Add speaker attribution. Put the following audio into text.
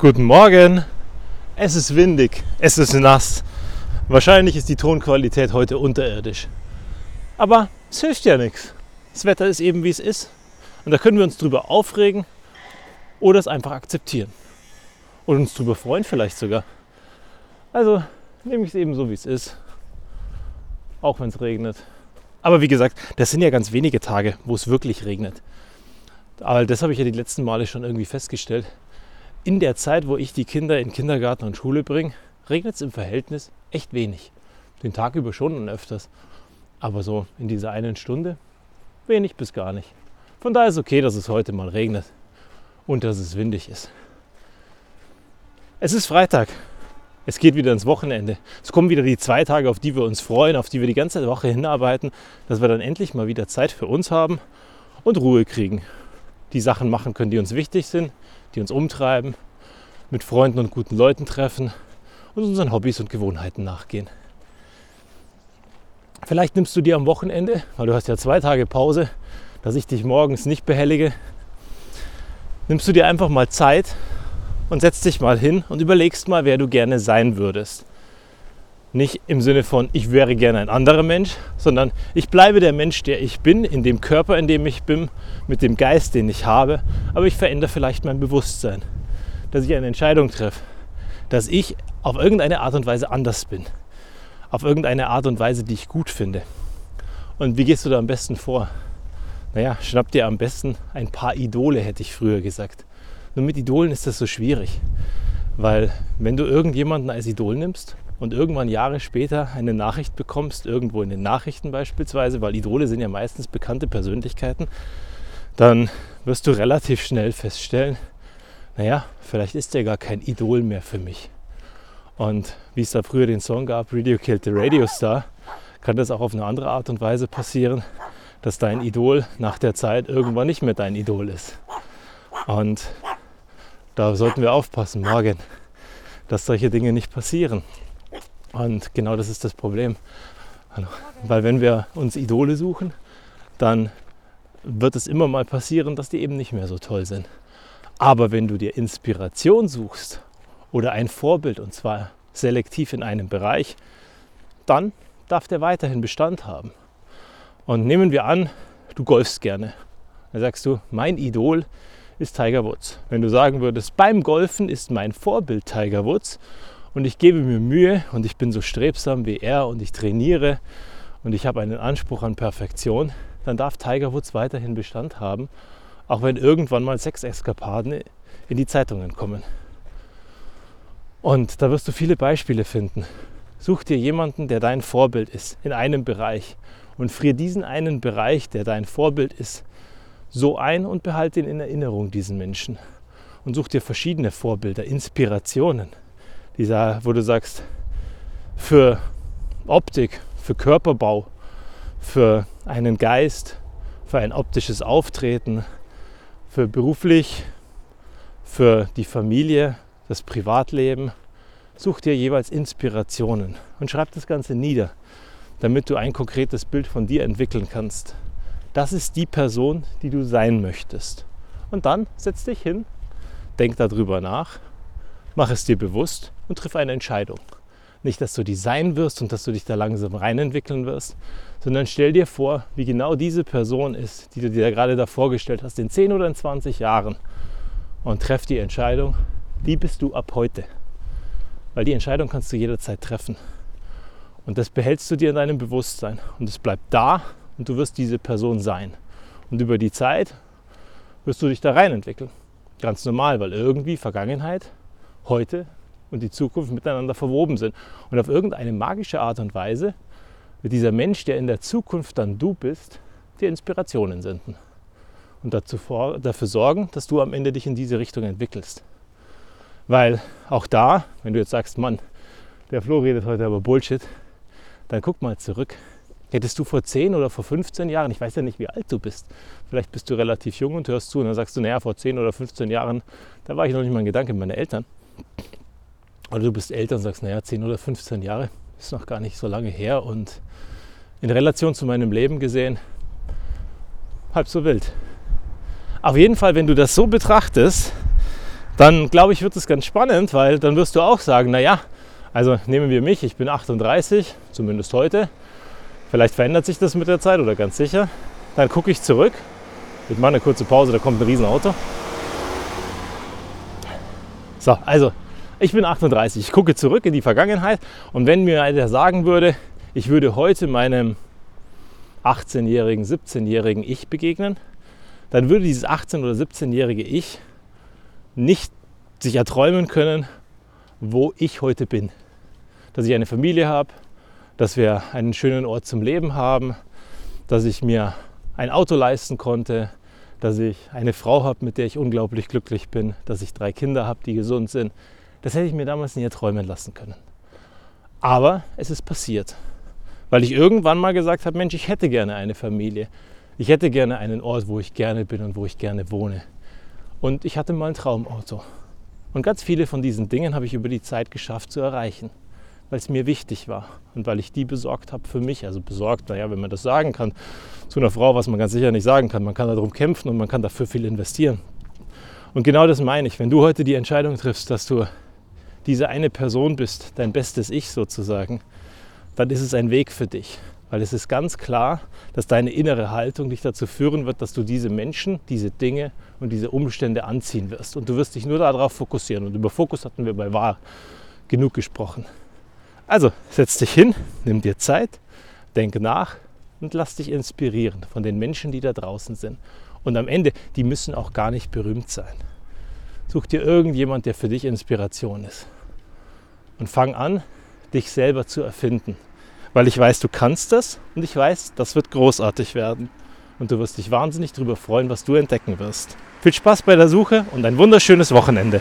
Speaker 1: Guten Morgen. Es ist windig, es ist nass. Wahrscheinlich ist die Tonqualität heute unterirdisch. Aber es hilft ja nichts. Das Wetter ist eben wie es ist. Und da können wir uns drüber aufregen oder es einfach akzeptieren. Und uns drüber freuen vielleicht sogar. Also nehme ich es eben so, wie es ist. Auch wenn es regnet. Aber wie gesagt, das sind ja ganz wenige Tage, wo es wirklich regnet. Aber das habe ich ja die letzten Male schon irgendwie festgestellt in der Zeit, wo ich die Kinder in Kindergarten und Schule bringe, regnet es im Verhältnis echt wenig. Den Tag über schon und öfters. Aber so in dieser einen Stunde wenig bis gar nicht. Von daher ist es okay, dass es heute mal regnet und dass es windig ist. Es ist Freitag. Es geht wieder ins Wochenende. Es kommen wieder die zwei Tage, auf die wir uns freuen, auf die wir die ganze Woche hinarbeiten, dass wir dann endlich mal wieder Zeit für uns haben und Ruhe kriegen. Die Sachen machen können, die uns wichtig sind, die uns umtreiben, mit Freunden und guten Leuten treffen und unseren Hobbys und Gewohnheiten nachgehen. Vielleicht nimmst du dir am Wochenende, weil du hast ja zwei Tage Pause, dass ich dich morgens nicht behellige, nimmst du dir einfach mal Zeit und setzt dich mal hin und überlegst mal, wer du gerne sein würdest. Nicht im Sinne von, ich wäre gerne ein anderer Mensch, sondern ich bleibe der Mensch, der ich bin, in dem Körper, in dem ich bin, mit dem Geist, den ich habe, aber ich verändere vielleicht mein Bewusstsein, dass ich eine Entscheidung treffe, dass ich auf irgendeine Art und Weise anders bin, auf irgendeine Art und Weise, die ich gut finde. Und wie gehst du da am besten vor? Naja, schnapp dir am besten ein paar Idole, hätte ich früher gesagt. Nur mit Idolen ist das so schwierig, weil wenn du irgendjemanden als Idol nimmst, und irgendwann Jahre später eine Nachricht bekommst, irgendwo in den Nachrichten beispielsweise, weil Idole sind ja meistens bekannte Persönlichkeiten, dann wirst du relativ schnell feststellen, naja, vielleicht ist der gar kein Idol mehr für mich. Und wie es da früher den Song gab, Radio Killed the Radio Star, kann das auch auf eine andere Art und Weise passieren, dass dein Idol nach der Zeit irgendwann nicht mehr dein Idol ist. Und da sollten wir aufpassen, morgen, dass solche Dinge nicht passieren. Und genau das ist das Problem. Weil wenn wir uns Idole suchen, dann wird es immer mal passieren, dass die eben nicht mehr so toll sind. Aber wenn du dir Inspiration suchst oder ein Vorbild, und zwar selektiv in einem Bereich, dann darf der weiterhin Bestand haben. Und nehmen wir an, du golfst gerne. Dann sagst du, mein Idol ist Tiger Woods. Wenn du sagen würdest, beim Golfen ist mein Vorbild Tiger Woods und ich gebe mir Mühe und ich bin so strebsam wie er und ich trainiere und ich habe einen Anspruch an Perfektion, dann darf Tiger Woods weiterhin Bestand haben, auch wenn irgendwann mal sechs Eskapaden in die Zeitungen kommen. Und da wirst du viele Beispiele finden. Such dir jemanden, der dein Vorbild ist in einem Bereich und frier diesen einen Bereich, der dein Vorbild ist, so ein und behalte ihn in Erinnerung, diesen Menschen. Und such dir verschiedene Vorbilder, Inspirationen dieser, wo du sagst, für Optik, für Körperbau, für einen Geist, für ein optisches Auftreten, für beruflich, für die Familie, das Privatleben. Such dir jeweils Inspirationen und schreib das Ganze nieder, damit du ein konkretes Bild von dir entwickeln kannst. Das ist die Person, die du sein möchtest. Und dann setz dich hin, denk darüber nach, mach es dir bewusst und triff eine Entscheidung. Nicht, dass du die sein wirst und dass du dich da langsam reinentwickeln wirst, sondern stell dir vor, wie genau diese Person ist, die du dir gerade da vorgestellt hast, in 10 oder in 20 Jahren. Und treff die Entscheidung, die bist du ab heute. Weil die Entscheidung kannst du jederzeit treffen. Und das behältst du dir in deinem Bewusstsein. Und es bleibt da und du wirst diese Person sein. Und über die Zeit wirst du dich da reinentwickeln. Ganz normal, weil irgendwie Vergangenheit, heute und die Zukunft miteinander verwoben sind. Und auf irgendeine magische Art und Weise wird dieser Mensch, der in der Zukunft dann du bist, dir Inspirationen senden. Und dafür sorgen, dass du am Ende dich in diese Richtung entwickelst. Weil auch da, wenn du jetzt sagst, Mann, der Flo redet heute aber Bullshit, dann guck mal zurück. Hättest du vor 10 oder vor 15 Jahren, ich weiß ja nicht, wie alt du bist, vielleicht bist du relativ jung und hörst zu und dann sagst du, naja, vor 10 oder 15 Jahren, da war ich noch nicht mal ein Gedanke meiner Eltern. Oder du bist älter und sagst, naja, 10 oder 15 Jahre ist noch gar nicht so lange her und in Relation zu meinem Leben gesehen, halb so wild. Auf jeden Fall, wenn du das so betrachtest, dann glaube ich, wird es ganz spannend, weil dann wirst du auch sagen, naja, also nehmen wir mich, ich bin 38, zumindest heute. Vielleicht verändert sich das mit der Zeit oder ganz sicher. Dann gucke ich zurück. Ich mache eine kurze Pause, da kommt ein Riesenauto. So, also ich bin 38, ich gucke zurück in die Vergangenheit und wenn mir einer sagen würde, ich würde heute meinem 18-jährigen, 17-jährigen Ich begegnen, dann würde dieses 18- oder 17-jährige Ich nicht sich erträumen können, wo ich heute bin. Dass ich eine Familie habe, dass wir einen schönen Ort zum Leben haben, dass ich mir ein Auto leisten konnte, dass ich eine Frau habe, mit der ich unglaublich glücklich bin, dass ich drei Kinder habe, die gesund sind. Das hätte ich mir damals nie erträumen lassen können. Aber es ist passiert, weil ich irgendwann mal gesagt habe, Mensch, ich hätte gerne eine Familie. Ich hätte gerne einen Ort, wo ich gerne bin und wo ich gerne wohne. Und ich hatte mal ein Traumauto. Und ganz viele von diesen Dingen habe ich über die Zeit geschafft zu erreichen, weil es mir wichtig war und weil ich die besorgt habe für mich. Also besorgt, naja, wenn man das sagen kann zu einer Frau, was man ganz sicher nicht sagen kann. Man kann darum kämpfen und man kann dafür viel investieren. Und genau das meine ich. Wenn du heute die Entscheidung triffst, dass du diese eine Person bist, dein bestes Ich sozusagen, dann ist es ein Weg für dich. Weil es ist ganz klar, dass deine innere Haltung dich dazu führen wird, dass du diese Menschen, diese Dinge und diese Umstände anziehen wirst. Und du wirst dich nur darauf fokussieren. Und über Fokus hatten wir bei Wahr genug gesprochen. Also setz dich hin, nimm dir Zeit, denk nach und lass dich inspirieren von den Menschen, die da draußen sind. Und am Ende, die müssen auch gar nicht berühmt sein. Such dir irgendjemand, der für dich Inspiration ist. Und fang an, dich selber zu erfinden weil ich weiß, du kannst das und ich weiß, das wird großartig werden. Und du wirst dich wahnsinnig darüber freuen, was du entdecken wirst. Viel Spaß bei der Suche und ein wunderschönes Wochenende.